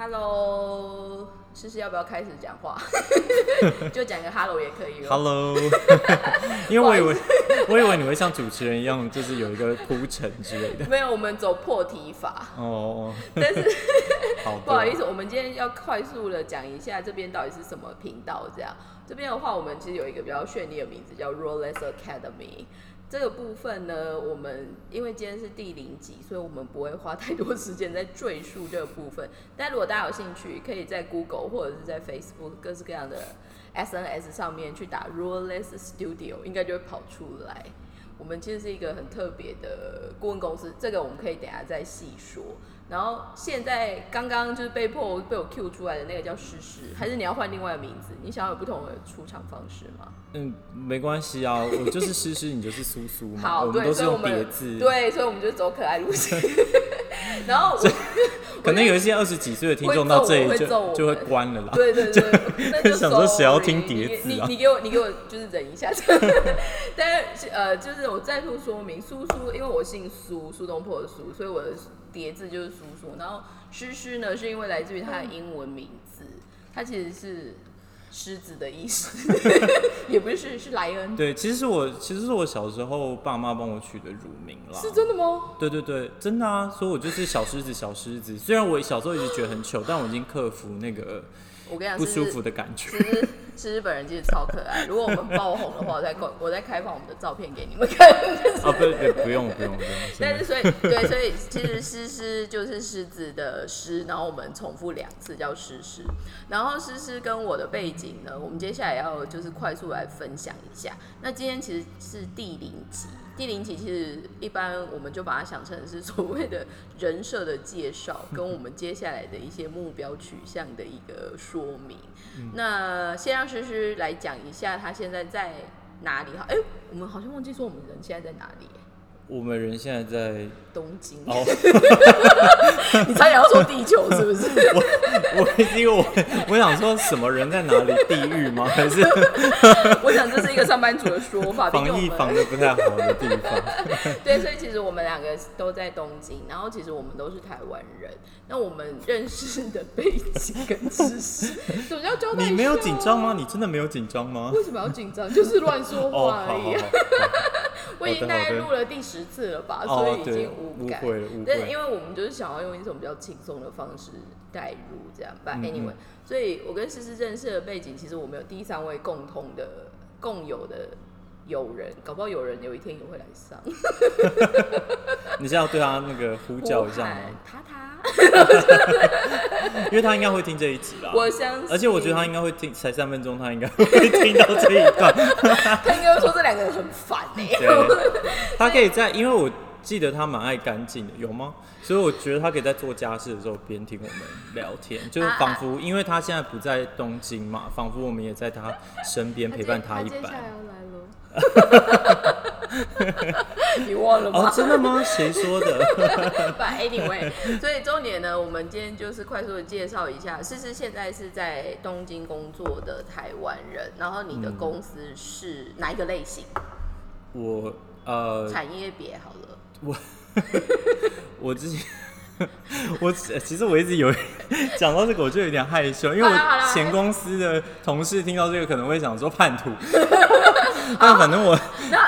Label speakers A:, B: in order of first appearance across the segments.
A: Hello，诗诗要不要开始讲话？就讲个 Hello 也可以哦。
B: Hello，因为我以为 我以为你会像主持人一样，就是有一个铺陈之类的。
A: 没有，我们走破题法。
B: 哦，
A: 但是
B: 好，
A: 不好意思，我们今天要快速的讲一下这边到底是什么频道。这样，这边的话，我们其实有一个比较绚丽的名字叫 Rolex Academy。这个部分呢，我们因为今天是第零集，所以我们不会花太多时间在赘述这个部分。但如果大家有兴趣，可以在 Google 或者是在 Facebook 各式各样的 SNS 上面去打 Ruleless Studio，应该就会跑出来。我们其实是一个很特别的顾问公司，这个我们可以等下再细说。然后现在刚刚就是被迫被我 Q 出来的那个叫诗诗，还是你要换另外的名字？你想要有不同的出场方式吗？
B: 嗯，没关系啊，我就是诗诗，你就是苏苏嘛，
A: 好，对，
B: 我们都是用叠字。，
A: 对，所以我们就走可爱路线。然后我
B: 可能有一些二十几岁的听众到这里就
A: 会揍我
B: 就会关了啦。
A: 对对对，那就
B: 想说谁要听叠字啊
A: 你你你给我你给我就是忍一下，但是呃，就是我再度说明，苏苏，因为我姓苏，苏东坡的苏，所以我的叠字就是叔叔。然后诗诗呢，是因为来自于他的英文名字，他其实是狮子的意思，也不是是莱恩，
B: 对，其实是我其实是我小时候爸妈帮我取的乳名啦。
A: 是真的吗？
B: 对对对，真的啊，所以我就是小狮子，小狮子。虽然我小时候一直觉得很糗，但我已经克服那个
A: 我跟你讲，
B: 不舒服的感觉。
A: 其实其实本人其实超可爱。如果我们爆红的话，我再公 我再开放我们的照片给你们看。
B: 啊，不不不用不用不用，
A: 但是所以对，所以其实诗诗就是狮子的狮，然后我们重复两次叫诗诗。然后诗诗跟我的背景呢，我们接下来要就是快速来分享一下。那今天其实是第零集，第零集其实一般我们就把它想成是所谓的人设的介绍，跟我们接下来的一些目标取向的一个说明。那先让诗诗来讲一下他现在在哪里哈？哎、我们好像忘记说我们人现在在哪里、
B: 我们人现在在
A: 东京。
B: 哦，
A: 你差点要说地球是不是？
B: 我因为我我想说什么人在哪里，地狱吗？还是
A: 我想这是一个上班族的说法。
B: 防疫防的不太好的地方？
A: 对，所以其实我们两个都在东京，然后其实我们都是台湾人。那我们认识的背景跟知识，总要交代
B: 你没有紧张吗？？你真的没有紧张吗？
A: 为什么要紧张？就是乱说
B: 哦，
A: 话而已。我已经大概录了第十次了吧，
B: 哦
A: 所以已经无感。但
B: 是
A: 因为我们就是想要用一种比较轻松的方式带入，这样。
B: 嗯
A: anyway，、
B: 嗯
A: 所以我跟诗诗认识的背景，其实我们有第三位共同的、共有的友人，搞不好有人有一天也会来上。
B: 你是要对他那个呼叫一下吗？
A: 他他，
B: 因为他应该会听这一集吧。
A: 我相信。
B: 而且我觉得他应该会听，才三分钟，他应该会听到这一段。
A: 他应该会说这两个人很烦哎、
B: 对，他可以在，因为我记得他蛮爱干净的，有吗？所以我觉得他可以在做家事的时候边听我们聊天，就是仿佛因为他现在不在东京嘛，仿佛我们也在他身边陪伴他一般。
A: 接下来要来了，你忘了吗？
B: 哦，真的吗？谁说的？
A: But anyway，所以重点呢，我们今天就是快速的介绍一下，思思现在是在东京工作的台湾人，然后你的公司是哪一个类型？
B: 我呃，
A: 产业别好了。
B: 我 我之前。我其实我一直有 讲到这个，我就有点害羞，因为我前公司的同事听到这个可能会想说叛徒，但反正我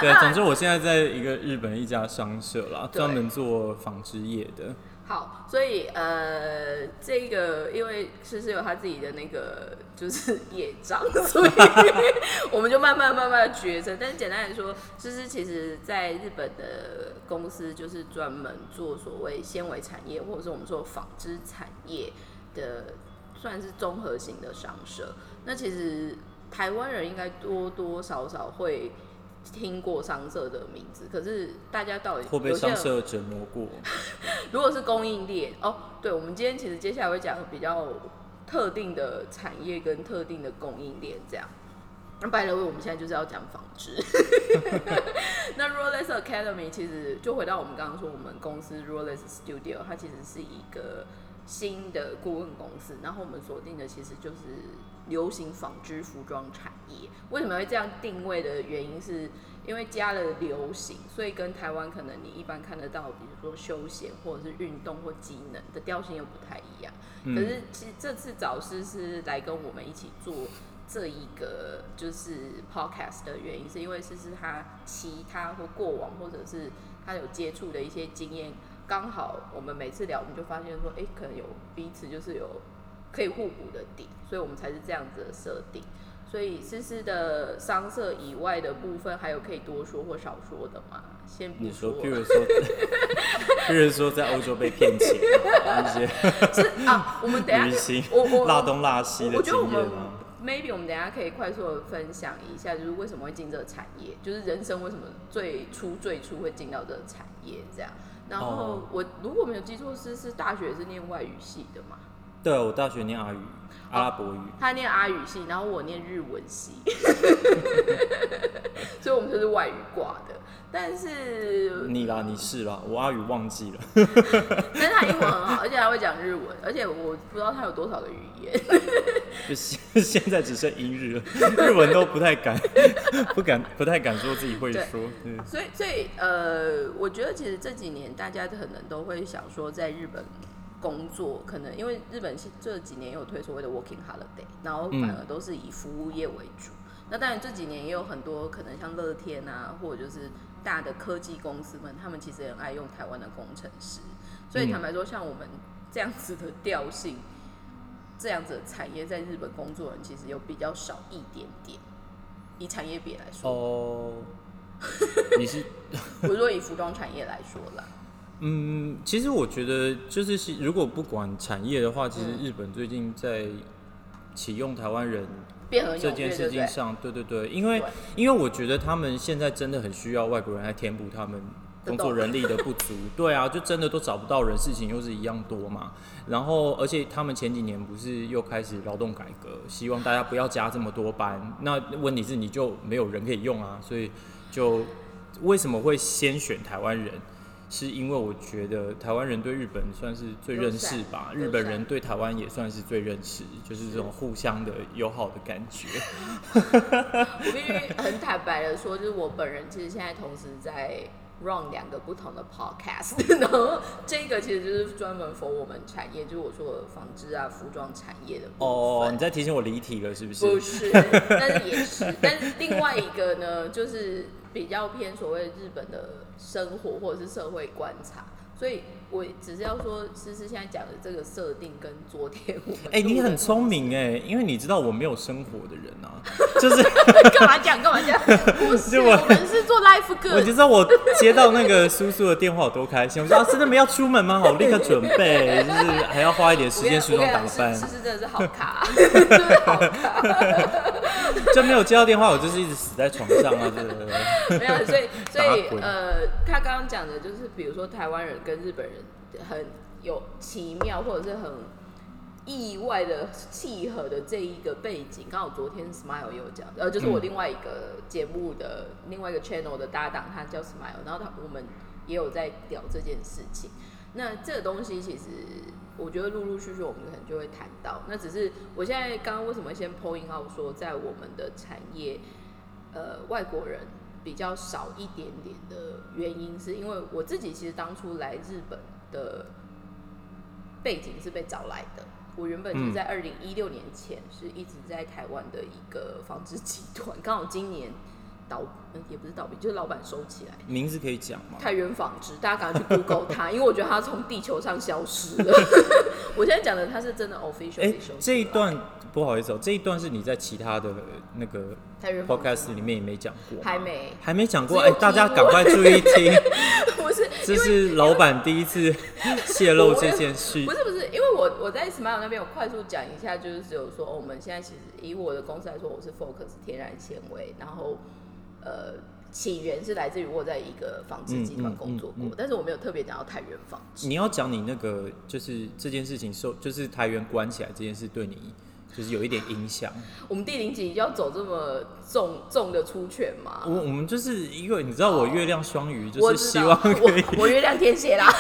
B: 对，总之我现在在一个日本一家商社啦，专门做纺织业的。
A: 好，所以呃，这个因为诗诗有他自己的那个就是 业障，所以我们就慢慢慢慢的决策。但是简单来说，诗诗其实在日本的公司就是专门做所谓纤维产业，或者是我们说纺织产业的，算是综合型的商社。那其实台湾人应该多多少少会。听过商社的名字，可是大家到底
B: 会被商社折磨过？
A: 如果是供应链哦，对，我们今天其实接下来会讲比较特定的产业跟特定的供应链这样。那 by the way，我们现在就是要讲纺织。那 Rolex Academy 其实就回到我们刚刚说，我们公司 Rolex Studio 它其实是一个新的顾问公司，然后我们锁定的其实就是流行纺织服装产业。为什么会这样定位的原因是？因为加了流行，所以跟台湾可能你一般看得到，比如说休闲或者是运动或机能的调性又不太一样。可是其实这次找师是来跟我们一起做这一个就是 podcast 的原因，是因为思思他其他或过往或者是他有接触的一些经验，刚好我们每次聊，我们就发现说，哎，可能有彼此就是有可以互补的点，所以我们才是这样子的设定。所以思思的商社以外的部分，还有可以多说或少说的吗？先不
B: 说。譬如说，譬如说在欧洲被骗钱那些。
A: 是啊，我们等下
B: 我我拉东拉西的经验
A: 吗？Maybe 我们等下可以快速的分享一下，就是为什么会进这个产业，就是人生为什么最初最初会进到这个产业这样。然后我如果没有记错，思思大学是念外语系的嘛？
B: 对，我大学念阿语。阿拉伯语，
A: 他念阿语系，然后我念日文系，所以我们就是外语挂的。但是
B: 你啦，你是啦，我阿语忘记了。
A: 但是他英文很好，而且还会讲日文，而且我不知道他有多少个语言。
B: 就现现在只剩英日了，日文都不太敢，不敢，不太敢说自己会说。
A: 所以，所以呃，我觉得其实这几年大家可能都会想说，在日本。工作可能因为日本这几年有推所谓的 working holiday，然后反而都是以服务业为主。那当然这几年也有很多可能像乐天啊，或者就是大的科技公司们，他们其实很爱用台湾的工程师。所以坦白说，像我们这样子的调性，这样子的产业在日本工作人其实有比较少一点点。以产业别来说，
B: 哦，你是
A: 我说以服装产业来说啦。
B: 嗯，其实我觉得就是如果不管产业的话，其实日本最近在启用台湾人这件事情上，对对对，因为因为我觉得他们现在真的很需要外国人来填补他们工作人力的不足。对啊，就真的都找不到人，事情又是一样多嘛。然后而且他们前几年不是又开始劳动改革，希望大家不要加这么多班。那问题是你就没有人可以用啊，所以就为什么会先选台湾人？是因为我觉得台湾人对日本算是最认识吧，日本人对台湾也算是最认识，就是这种互相的友好的感觉。
A: 我必须很坦白的说，就是我本人其实现在同时在 run 两个不同的 podcast，然后这个其实就是专门 for 我们产业，就是我说的纺织啊、服装产业的
B: 哦，你在提醒我离题了是不是？
A: 不是，但是也是，但是另外一个呢，就是比较偏所谓日本的。生活或者是社会观察，所以我只是要说，思思现在讲的这个设定跟昨天我们
B: 哎，你很聪明哎，因为你知道我没有生活的人啊，就是
A: 干嘛讲干嘛讲，不是我们是做 life 歌，
B: 我就知道我接到那个叔叔的电话有多开心，我说啊，真的没要出门吗？好，立刻准备，就是还要花一点时间梳妆打扮，
A: 思思真的是好卡，真的好卡。
B: 就没有接到电话，我就是一直死在床上啊！真的
A: 没有，所以 所以呃，他刚刚讲的就是，比如说台湾人跟日本人很有奇妙或者是很意外的契合的这一个背景。刚好昨天 Smile 有讲，呃，就是我另外一个节目的另外一个 channel 的搭档，他叫 Smile，然后他我们也有在聊这件事情。那这个东西其实。我觉得陆陆续续我们可能就会谈到，那只是我现在刚刚为什么先 point out 说在我们的产业，呃，外国人比较少一点点的原因，是因为我自己其实当初来日本的背景是被找来的，我原本是在二零一六年前是一直在台湾的一个纺织集团，刚好今年。倒嗯也不是倒闭，就是老板收起来。
B: 名字可以讲吗？
A: 太原纺织，大家赶快去 Google 它，因为我觉得它从地球上消失了。我现在讲的它是真的 official。哎，
B: 这一段不好意思哦，这一段是你在其他的那个 podcast 里面也没讲过，
A: 还没
B: 还没讲过。哎，大家赶快注意听。
A: 不 是，
B: 这是老板第一次泄露这件事。
A: 不是不是，因为我我在 Smile 那边，我快速讲一下，就是只有说，我们现在其实以我的公司来说，我是 focus 天然纤维，然后。呃，起源是来自于我在一个纺织集团工作过，但是我没有特别讲到台原纺织。
B: 你要讲你那个就是这件事情受，就是台原关起来这件事对你就是有一点影响。
A: 我们第零集要走这么重重的出拳吗？
B: 我我们就是因为你知道我月亮双鱼，就是希望可以
A: 我我月亮天蝎啦，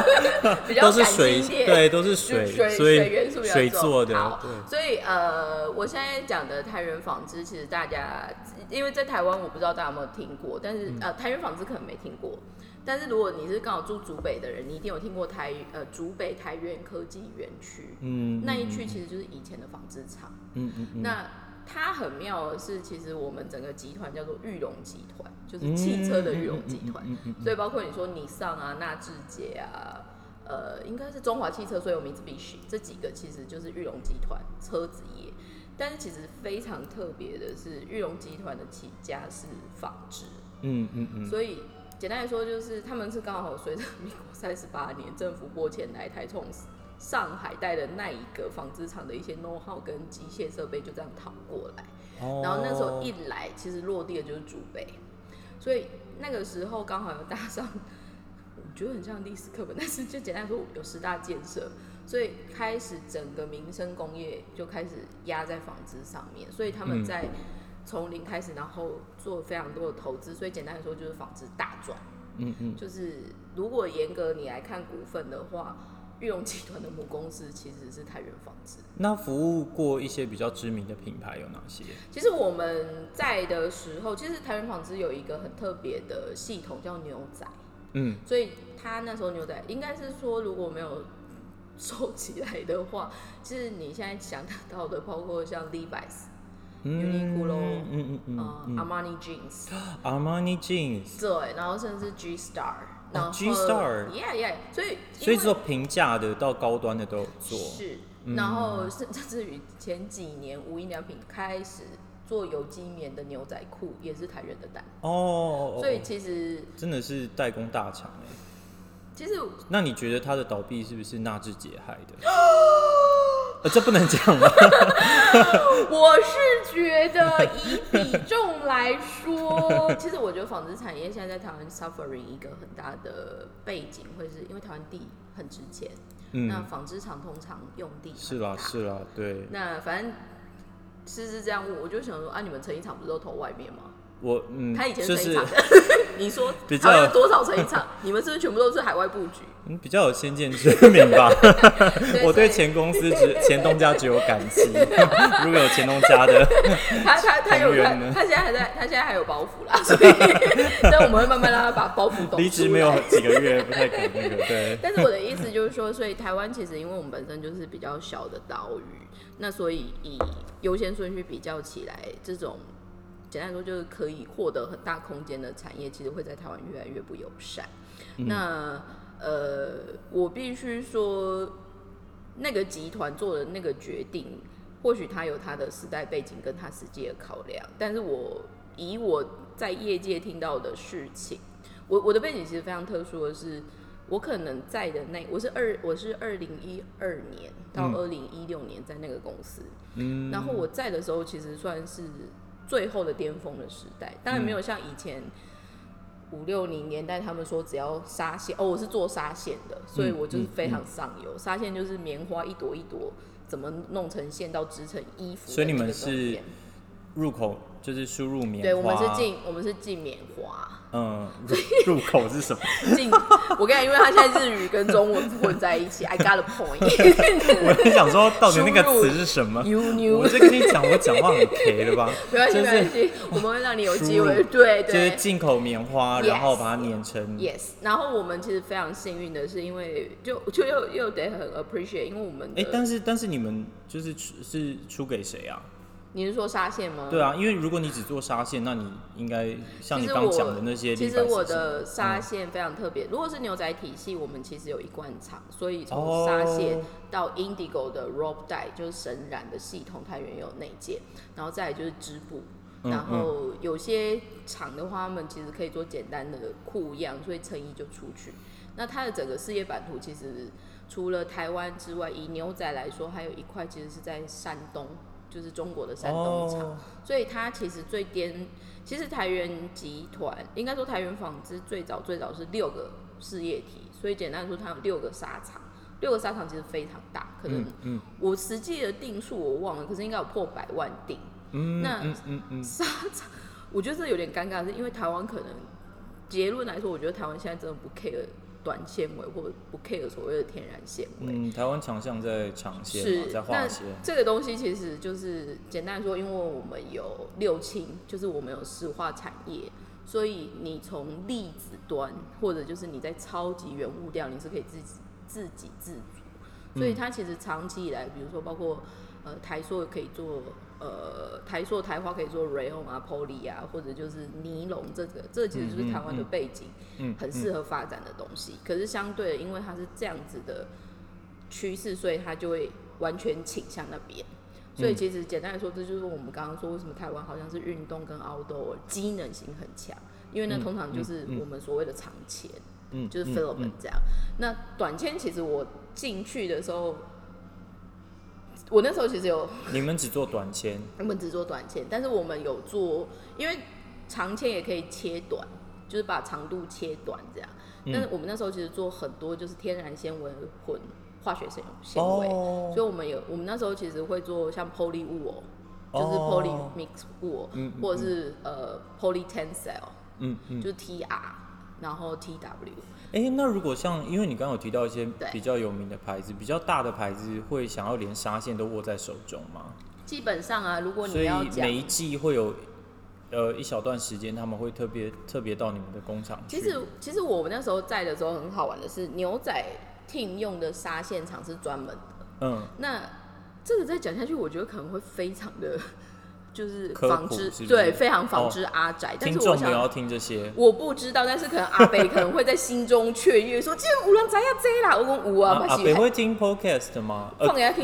A: 比较
B: 都是水对，都是
A: 水
B: 水，所
A: 水元
B: 以
A: 素
B: 水做的
A: 好，所以呃，我现在讲的台原纺织，其实大家因为在台湾，我不知道大家有没有听过，但
B: 嗯
A: 是、呃，台原纺织可能没听过。但是如果你是刚好住竹北的人，你一定有听过台呃竹北台原科技园区，
B: 嗯，
A: 那一区其实就是以前的纺织厂。
B: 嗯嗯嗯，
A: 那它很妙的是，其实我们整个集团叫做玉龙集团，就是汽车的玉龙集团。
B: 嗯嗯嗯嗯
A: 所以包括你说尼桑啊、纳智捷啊，呃，应该是中华汽车，所以有名字必须这几个其实就是玉龙集团车子业。但是其实非常特别的是，玉龙集团的起家是纺织，
B: 嗯嗯嗯，
A: 所以简单来说就是他们是刚好随着民国三十八年政府拨钱来台从上海带的那一个纺织厂的一些 know how 跟机械设备就这样逃过来。
B: 哦。
A: 然后那时候一来，其实落地的就是祖北，所以那个时候刚好有搭上，我觉得很像历史课本，但是就简单来说有十大建设，所以开始整个民生工业就开始压在纺织上面，所以他们
B: 嗯。
A: 在从零开始，然后做非常多的投资，所以简单来说就是纺织大赚。
B: 嗯嗯，
A: 就是如果严格你来看股份的话，玉龙集团的母公司其实是太原纺织。
B: 那服务过一些比较知名的品牌有哪些？
A: 其实我们在的时候，其实台湾纺织有一个很特别的系统叫牛仔，
B: 嗯，
A: 所以他那时候牛仔应该是说如果没有收起来的话，其实你现在想得到的，包括像 Levi's、Uniqlo
B: 嗯嗯嗯
A: Armani
B: Jeans，，Armani Jeans，
A: 对，然后甚至 G Star，然后、
B: G-Star
A: yeah yeah，所以
B: 所以
A: 因为
B: 做平价的到高端的都有做。
A: 是，
B: 嗯
A: 然后甚至于前几年无印良品开始做有机棉的牛仔裤，也是台原的单。
B: 哦，
A: 所以其实
B: 真的是代工大厂哎。
A: 其实
B: 那你觉得他的倒闭是不是纳智捷害的？呃，这不能讲吗？
A: 我是觉得以比重来说，其实我觉得纺织产业现在在台湾 suffering 一个很大的背景，会是因为台湾地很值钱，那
B: 嗯，
A: 纺织厂通常用地
B: 是啦是啦，对，
A: 那反正是是这样问，我就想说啊，你们成衣厂不是都投外面吗？
B: 我嗯，
A: 他以前
B: 就是
A: 你说
B: 比较
A: 有多少成一厂？你们是不是全部都是海外布局？
B: 嗯比较有先见之明吧。我对前公司只前东家只有感激，如果有前东家的，
A: 他他他有他现在还在，他现在还有包袱啦，所以但我们会慢慢让他把包袱抖
B: 离职没有几个月，不太敢那个，对，
A: 但是我的意思就是说，所以台湾其实因为我们本身就是比较小的岛屿，那所以以优先顺序比较起来，这种简单来说就是可以获得很大空间的产业，其实会在台湾越来越不友善。那呃，我必须说，那个集团做的那个决定，或许他有他的时代背景跟他实际的考量，但是我以我在业界听到的事情，我我的背景其实非常特殊的是，我可能在的那我是二我是二零一二年到
B: 嗯
A: 二零一六年在那个公司，
B: 嗯，
A: 然后我在的时候其实算是最后的巅峰的时代，当然没有像以前五六零年代他们说只要纱线哦，我是做纱线的，所以我就是非常上游，纱线就是棉花一朵一朵怎么弄成线到织成衣服
B: 所以你们是入口就是输入棉花，
A: 对我们是进我们是进棉花。
B: 嗯，入入口是什么？
A: 进，我跟你讲，因为他现在日语跟中文混在一起，I got a point
B: 我在想说，到底那个词是什么 我在跟你讲，我讲话很 K 的吧？
A: 没关系
B: 就是
A: 没关系，我们会让你有机会，
B: 对
A: 对
B: 就是进口棉花然后把它碾成。
A: ，yes。然后我们其实非常幸运的是，因为就就又又得很 appreciate，因为我们的，
B: 哎、但是但是你们就是出是出给谁啊？
A: 你是说纱线吗？
B: 对啊，因为如果你只做纱线，那你应该像你刚讲的那些
A: 其。实我的纱线非常特别。如果是牛仔体系，我们其实有一贯厂，所以从
B: 哦
A: 纱线到 Indigo 的 rope 带，就是绳染的系统，它原有内件，然后再来就是织布。
B: 嗯
A: 然后有些厂的话，他们其实可以做简单的裤样，所以成衣就出去。那它的整个事业版图其实除了台湾之外，以牛仔来说，还有一块其实是在山东，就是中国的山东厂。
B: 哦，
A: 所以它其实最颠，其实台源集团应该说台源纺织最早最早是六个事业体，所以简单来说它有六个纱厂，六个砂场其实非常大，可能我实际的定数我忘了，可是应该有破百万定。
B: 嗯，
A: 那沙场，我觉得这有点尴尬，是因为台湾可能结论来说，我觉得台湾现在真的不 care 短纤维，或者不 care 所谓的天然纤维。
B: 嗯，台湾强项在长线嘛，
A: 是
B: 在，化
A: 那
B: 纤。
A: 这个东西其实就是简单来说，因为我们有六轻，就是我们有石化产业，所以你从粒子端，或者就是你在超级原物料，你是可以自己自给自足。所以它其实长期以来，比如说包括呃台塑可以做呃台塑台花可以做 rayon 啊 poly 啊，或者就是尼龙这个，这个其实就是台湾的背景，
B: 嗯，
A: 很适合发展的东西。可是相对的，因为它是这样子的趋势，所以它就会完全倾向那边。所以其实简单来说，这就是我们刚刚说为什么台湾好像是运动跟 outdoor 机能性很强，因为那
B: 嗯
A: 通常就是我们所谓的长签，
B: 嗯，
A: 就是
B: 嗯
A: filament 这样。那短签其实我进去的时候，我那时候其实有
B: 你们只做短签，
A: 我们只做短签，但是我们有做，因为长签也可以切短，就是把长度切短这样。
B: 嗯
A: 但是我们那时候其实做很多就是天然纤维混化学纤纤维，
B: 哦
A: 所以我们有我们那时候其实会做像 poly wool，就是
B: 哦
A: poly mix wool，、或者是呃 poly tensile，
B: 嗯嗯
A: 就。是 TR，然后 TW。
B: 哎、那如果像，因为你刚刚有提到一些比较有名的牌子，比较大的牌子会想要连纱线都握在手中吗？
A: 基本上啊，如果你要讲
B: 每一季会有呃一小段时间，他们会特别特别到你们的工厂。
A: 其实其实我们那时候在的时候很好玩的是，牛仔 team 用的纱线厂是专门的。
B: 嗯，
A: 那这个再讲下去，我觉得可能会非常的，就是防之
B: 是是
A: 对，非常防之阿宅。但
B: 听
A: 是我想，
B: 要听这些。
A: 我不知道，但是可能阿北可能会在心中雀跃，说：“这五郎宅要这啦，我讲五啊，
B: 啊阿北会听 podcast 吗？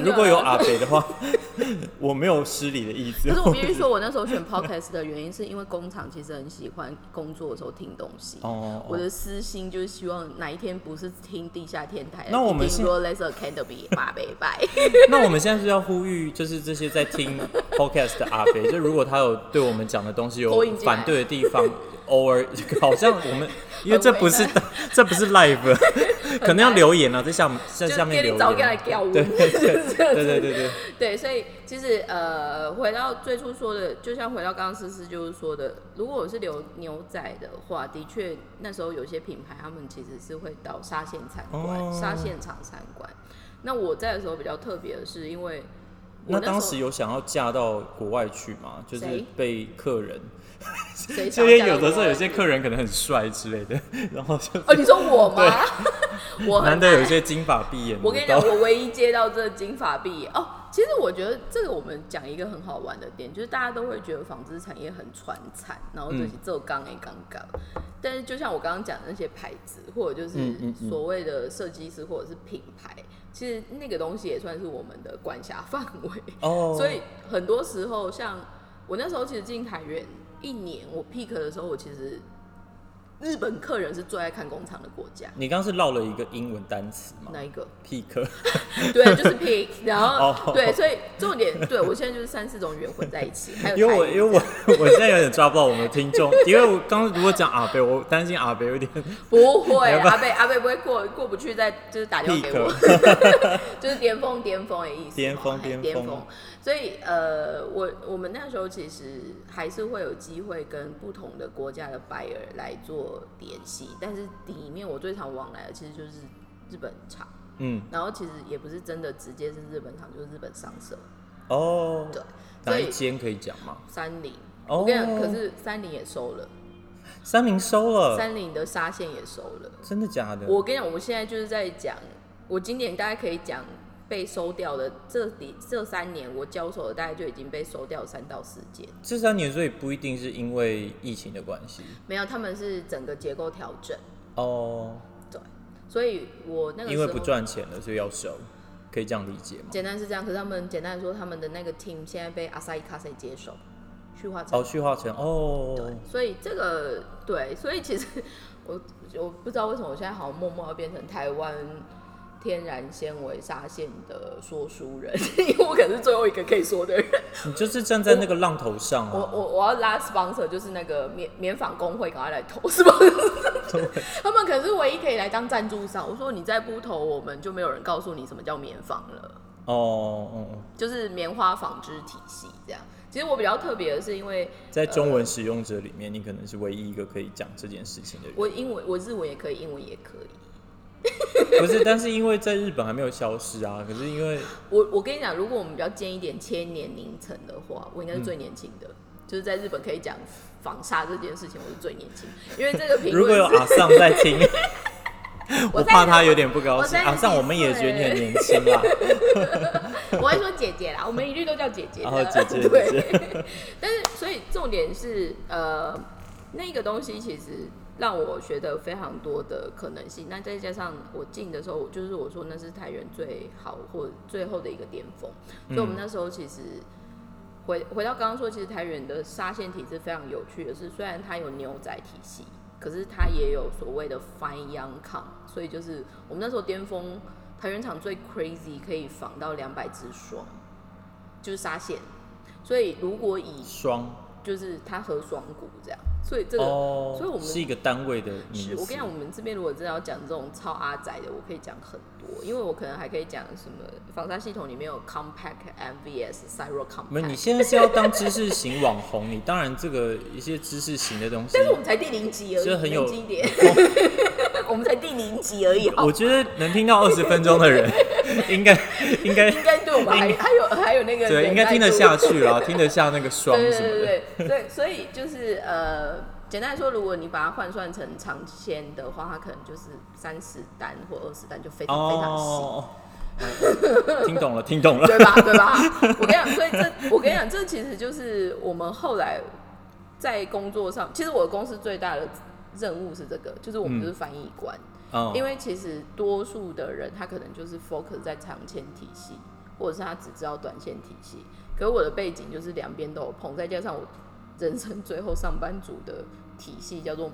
B: 如果有阿北的话，我没有失礼的意思。
A: 可是我必须说，我那时候选 podcast 的原因，是因为工厂其实很喜欢工作的时候听东西。
B: 哦，
A: 我的私心就是希望哪一天不是听地下天台，
B: 那我们
A: 说 Academy 八百拜。
B: 那我们现在是要呼吁，就是这些在听 podcast 的阿北，就如果他有对我们讲的东西有反对的地方，偶尔好像我们，因为这不是 这不是 live，可能要留言啊，在下在下面留言。对对对对对对对，
A: 对，所以其实呃，回到最初说的，就像回到刚刚思思就是说的，如果我是留牛仔的话，的确那时候有些品牌他们其实是会到沙县参观、
B: 哦
A: 沙县场参观。那我在的时候比较特别的是，因为我
B: 那当时有想要嫁到国外去吗？就是被客人，
A: 谁
B: 这 边
A: 想嫁到国外
B: 有的时候有些客人可能很帅之类的，然后就
A: 哦，你说我吗？我很
B: 难得有一些金发碧眼，
A: 我跟你讲，我唯一接到这金发碧眼哦。其实我觉得这个我们讲一个很好玩的点，就是大家都会觉得纺织产业很传产，然后就是做钢 A 刚刚。但是就像我刚刚讲的那些牌子，或者就是所谓的设计师或者是品牌，其实那个东西也算是我们的管辖范围。
B: 哦，
A: 所以很多时候，像我那时候其实进台园一年，我 peak 的时候，我其实日本客人是最爱看工厂的国家。
B: 你刚刚是唠了一个英文单词吗
A: 哪一个
B: ？？peak，
A: 对，就是 pick，然后、
B: 哦
A: 对，所以重点，对我现在就是三四种语言混在一起，还有
B: 因为我因为我 我现在有点抓不到我们的听众，因为我刚刚如果讲阿贝，我担心阿贝有点
A: 不会，阿贝阿贝不会过过不去，再就是打电话给我，就是巅峰巅峰的意思
B: 巅峰巅峰。
A: 所以呃，我我们那时候其实还是会有机会跟不同的国家的 buyer 来做联系，但是里面我最常往来的其实就是日本厂，
B: 嗯
A: 然后其实也不是真的直接是日本厂，就是日本商社，
B: 哦，
A: 对，
B: 哪一间可以讲吗？
A: 三菱。
B: 哦
A: 我跟你讲，可是三菱也收了，
B: 三菱收了，
A: 三菱的纱线也收了。
B: 真的假的？
A: 我跟你讲，我们现在就是在讲，我今年大概可以讲被收掉的这里这三年，我交手的大概就已经被收掉三到四件。
B: 这三年所以不一定是因为疫情的关系。
A: 没有，他们是整个结构调整，
B: 哦，
A: 对，所以我那个
B: 因为不赚钱了，所以要收，可以这样理解吗？
A: 简单是这样，可是他们简单来说，他们的那个 team 现在被阿萨伊卡塞接手，去化成
B: 哦，去化成哦，
A: 对，所以这个对，所以其实 我我不知道为什么我现在好像默默要变成台湾天然纤维纱线的说书人，因为我可能是最后一个可以说的人。
B: 你就是站在那个浪头上
A: 我
B: 啊。
A: 我我要拉 sponsor，就是那个棉棉纺工会，赶快来投，是吧？他们可是唯一可以来当赞助商。我说你再不投，我们就没有人告诉你什么叫棉纺了。
B: 哦哦，
A: 就是棉花纺织体系这样。其实我比较特别的是，因为
B: 在中文使用者里面，你可能是唯一一个可以讲这件事情的人。
A: 我英文，我日文也可以，英文也可以。
B: 不是，但是因为在日本还没有消失啊。可是因为
A: 我我跟你讲，如果我们比较尖一点千年龄层的话，我应该是最年轻的。就是在日本可以讲纺纱这件事情，我是最年轻。因为这个评论
B: 如果有阿尚在听，我怕他有点不高兴。阿尚，我们也觉得你很年轻啦。
A: 我会说姐姐啦，我们一律都叫姐姐。
B: 然后姐姐
A: 对。但是，所以重点是，呃，那个东西其实。让我学得非常多的可能性。那再加上我进的时候，就是我说那是台源最好或最后的一个巅峰。所以我们那时候其实回回到刚刚说，其实台源的沙线体制非常有趣的是，虽然它有牛仔体系，可是它也有所谓的 fine young con。所以就是我们那时候巅峰台原厂最 crazy 可以仿到两百只双，就是沙线。所以如果以
B: 双，
A: 就是它和双股这样。所以这个，所以我们
B: 是一个单位的。
A: 是我跟你讲，我们这边如果真的要讲这种超阿仔的，我可以讲很多，因为我可能还可以讲什么防沙系统里面有 compact MVS、Cyro compact。
B: 没，你现在是要当知识型网红，你当然这个一些知识型的东西。
A: 但是我们才第零集而已，
B: 很有
A: 经典。我们才第零集而已。
B: 我觉得能听到二十分钟的人，应该应该
A: 应该对我们还还有还有那个
B: 对，应该听得下去了，听得下那个双
A: 什么的。所以就是呃。简单来说，如果你把它换算成长签的话，它可能就是三十单或二十单，就非常非常
B: 细。听懂了，听懂了，
A: 对吧？对吧？我跟你讲，所以这我跟你讲，这其实就是我们后来在工作上，其实我的公司最大的任务是这个，就是我们就是翻译官。因为其实多数的人他可能就是 focus 在长签体系，或者是他只知道短线体系。可是我的背景就是两边都有碰，再加上我人生最后上班族的。体系叫做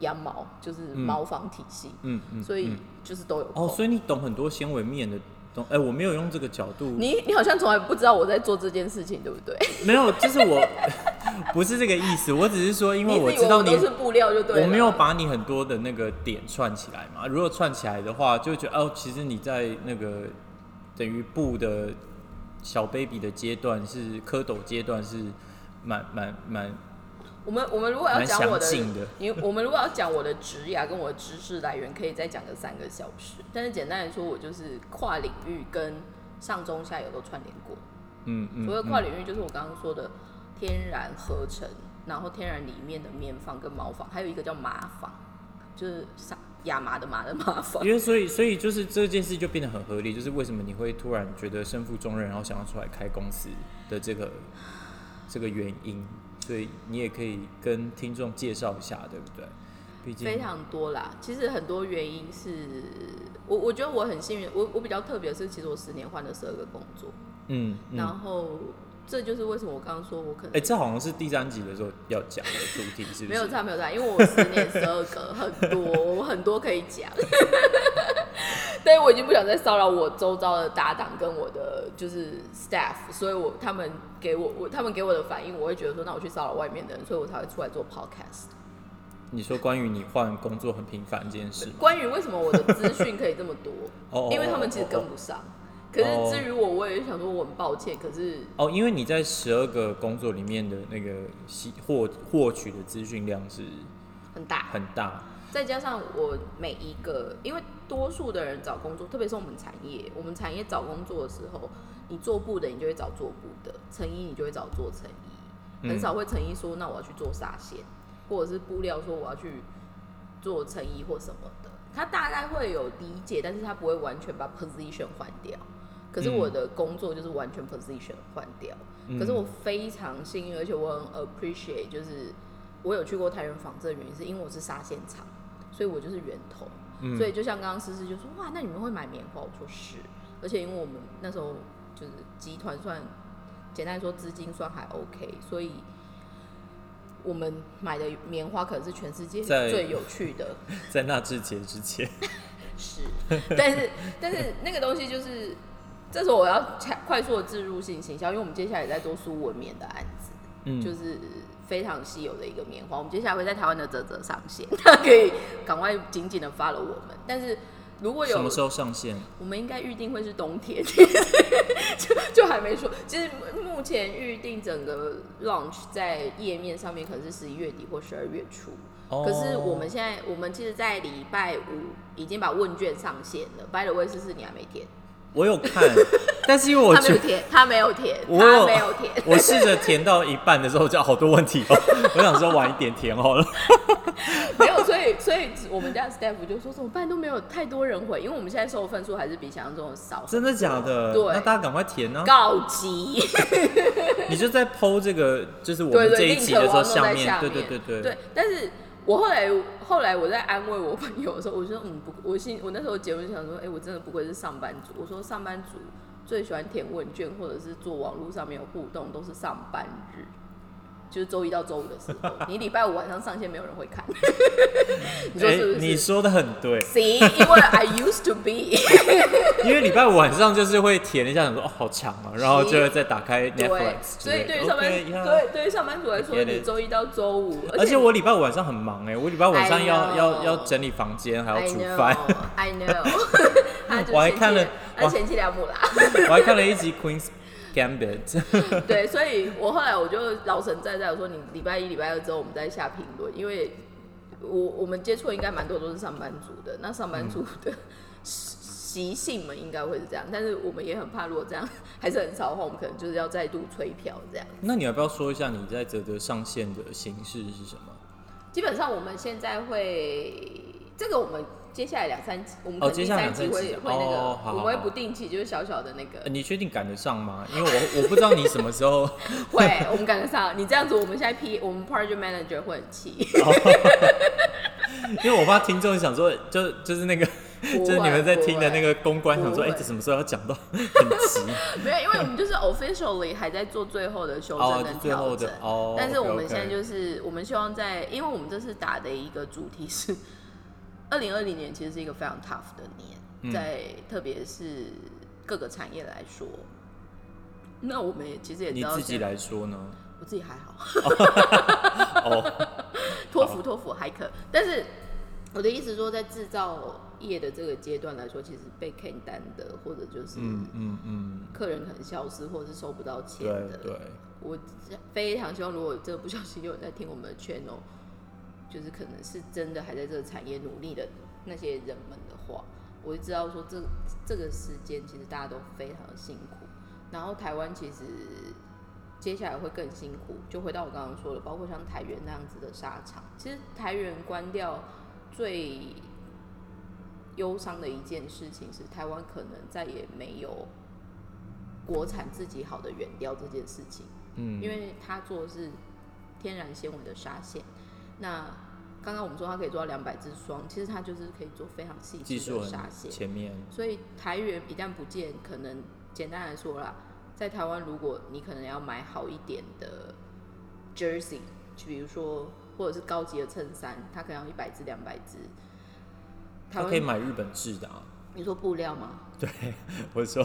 A: 羊毛，就是毛纺体系，嗯嗯，所以就是都有
B: 哦，所以你懂很多纤维面的东，哎，我没有用这个角度，
A: 你你好像从来不知道我在做这件事情，对不对？
B: 没有，就是我不是这个意思，我只是说，因为我知道你
A: 是布料就对，
B: 我没有把你很多的那个点串起来嘛，如果串起来的话，就觉得哦，其实你在那个等于布的小 baby 的阶段是蝌蚪阶段是蛮蛮蛮。
A: 我们我们如果要讲我的，你我们如果要讲我的职业跟我的知识来源，可以再讲个三个小时。但是简单来说，我就是跨领域跟上中下游都串联过。嗯嗯。所谓跨领域，就是我刚刚说的天然合成，然后天然里面的棉纺跟毛纺，还有一个叫麻纺，就是亚麻的麻的麻纺。
B: 因为所以所以就是这件事就变得很合理，就是为什么你会突然觉得身负重任，然后想要出来开公司的这个这个原因。所以你也可以跟听众介绍一下，对不对？毕竟
A: 非常多啦。其实很多原因是我，我觉得我很幸运。我我比较特别的是，其实我十年换了十二个工作。嗯。然后这就是为什么我刚刚说我可能……
B: 哎，这好像是第三集的时候要讲的主题，是不是？
A: 没有差，没有差，因为我十年十二个，很多，我很多可以讲。但是我已经不想再骚扰我周遭的搭档跟我的就是 staff，所以我他们给我我他们给我的反应，我会觉得说，那我去骚扰外面的人，所以我才会出来做 podcast。
B: 你说关于你换工作很频繁这件事，
A: 关于为什么我的资讯可以这么多？哦，因为他们其实跟不上。可是至于我，我也想说我很抱歉。可是
B: 哦，因为你在十二个工作里面的那个获获取的资讯量是
A: 很大
B: 很大。
A: 再加上我每一个，因为多数的人找工作，特别是我们产业，我们产业找工作的时候，你做布的，你就会找做布的；成衣，你就会找做成衣，很少会成衣说那我要去做纱线，或者是布料说我要去做成衣或什么的。他大概会有理解，但是他不会完全把 position 换掉。可是我的工作就是完全 position 换掉。可是我非常幸运，而且我很 appreciate，就是我有去过太原纺织的原因，是因为我是纱线厂。所以我就是源头，所以就像刚刚思思就说，哇，那你们会买棉花？我说是，而且因为我们那时候就是集团算，简单说资金算还 OK，所以我们买的棉花可能是全世界最有趣的。
B: 在那之前之前
A: 是，但是但是那个东西就是，这时候我要快速的置入性行销，因为我们接下来在做苏文棉的案子，嗯，就是非常稀有的一个棉花。我们接下来会在台湾的泽泽上线，大家可以赶快紧紧的发了我们。但是如果有
B: 什么时候上线？
A: 我们应该预定会是冬天，就就还没说。其实目前预定整个 launch 在页面上面可能是十一月底或十二月初。可是我们现在，我们其实，在礼拜五已经把问卷上线了。By the way，是是你还没填？
B: 我有看，但是因为我
A: 他没有填，他没有填，
B: 他
A: 没有填。
B: 我试着填到一半的时候，就好多问题哦。我想说晚一点填好了。
A: 没有，所以所以我们家 staff 就说怎么办都没有太多人回，因为我们现在收的分数还是比想象中的少。
B: 真的假的？
A: 对，
B: 那大家赶快填呢。
A: 告急！
B: 你就在剖这个，就是我们这一集的时候下面，对对对对。
A: 对，但是。我后来后来我在安慰我朋友的时候，我说嗯不，我心我那时候节目想说，哎，我真的不愧是上班族。我说上班族最喜欢填问卷或者是做网络上面有互动，都是上班日。就是周一到周五的时候，你礼拜五晚上上线没有人会看，你说是不是？
B: 你说的很对。
A: 行，因为 I used to be，
B: 因为礼拜五晚上就是会填一下，想说哦好长啊，然后就会再打开 Netflix。
A: 所以对于上班对对于上班族来说，你周一到周五，
B: 而且我礼拜五晚上很忙哎，我礼拜五晚上要要要整理房间，还要煮饭。
A: I know，
B: 我还看了，
A: 我前妻两母啦，
B: 我还看了一集 Queen's。
A: 对，所以我后来我就老神在在，我说你礼拜一、礼拜二之后我们再下评论，因为我我们接触应该蛮多都是上班族的，那上班族的习性们应该会是这样，但是我们也很怕，如果这样还是很少的话，我们可能就是要再度催票这样。
B: 那你要不要说一下你在泽泽上线的形式是什么？
A: 基本上我们现在会这个我们。接下来两三集，我们可能第三集会会那个，我们会不定期就是小小的那个。
B: 你确定赶得上吗？因为我我不知道你什么时候
A: 会，我们赶得上。你这样子，我们现在 P 我们 Project Manager 会很气。
B: 因为我怕听众想说，就就是那个，就是你们在听的那个公关想说，哎，这什么时候要讲到很急？
A: 没有，因为我们就是 officially 还在做最后的修正跟调整。哦，但是我们现在就是我们希望在，因为我们这次打的一个主题是。二零二零年其实是一个非常 tough 的年，在特别是各个产业来说，那我们也其实也知道
B: 你自己来说呢，
A: 我自己还好，托福托福还可，但是我的意思说，在制造业的这个阶段来说，其实被 can 单的，或者就是嗯嗯嗯，客人可能消失，或者是收不到钱的，
B: 对，
A: 我非常希望，如果这个不小心有人在听我们的 channel。就是可能是真的还在这个产业努力的那些人们的话，我就知道说这这个时间其实大家都非常的辛苦，然后台湾其实接下来会更辛苦。就回到我刚刚说的，包括像台原那样子的沙场，其实台原关掉最忧伤的一件事情是台湾可能再也没有国产自己好的原料这件事情。嗯，因为他做的是天然纤维的纱线。那刚刚我们说它可以做到两百支双，其实它就是可以做非常细致的纱线。
B: 前面，
A: 所以台元一旦不见，可能简单来说啦，在台湾如果你可能要买好一点的 jersey，就比如说或者是高级的衬衫，它可能要一百支、两百支。
B: 它可以买日本制的啊。
A: 你说布料吗？
B: 对，我说。